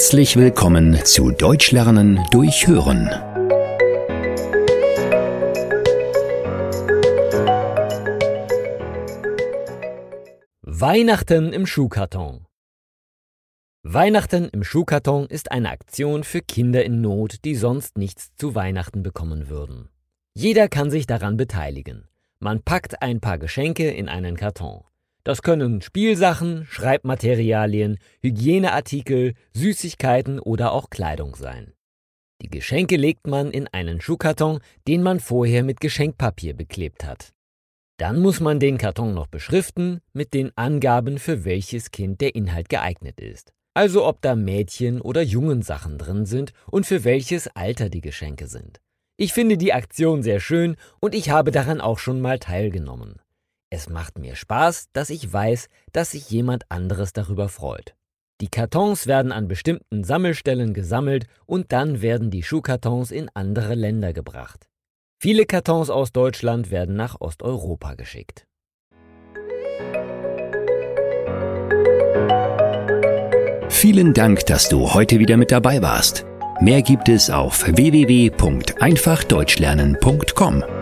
Herzlich willkommen zu Deutsch lernen durch Hören. Weihnachten im Schuhkarton. Weihnachten im Schuhkarton ist eine Aktion für Kinder in Not, die sonst nichts zu Weihnachten bekommen würden. Jeder kann sich daran beteiligen. Man packt ein paar Geschenke in einen Karton. Das können Spielsachen, Schreibmaterialien, Hygieneartikel, Süßigkeiten oder auch Kleidung sein. Die Geschenke legt man in einen Schuhkarton, den man vorher mit Geschenkpapier beklebt hat. Dann muss man den Karton noch beschriften mit den Angaben, für welches Kind der Inhalt geeignet ist. Also ob da Mädchen oder Jungensachen drin sind und für welches Alter die Geschenke sind. Ich finde die Aktion sehr schön und ich habe daran auch schon mal teilgenommen. Es macht mir Spaß, dass ich weiß, dass sich jemand anderes darüber freut. Die Kartons werden an bestimmten Sammelstellen gesammelt und dann werden die Schuhkartons in andere Länder gebracht. Viele Kartons aus Deutschland werden nach Osteuropa geschickt. Vielen Dank, dass du heute wieder mit dabei warst. Mehr gibt es auf www.einfachdeutschlernen.com.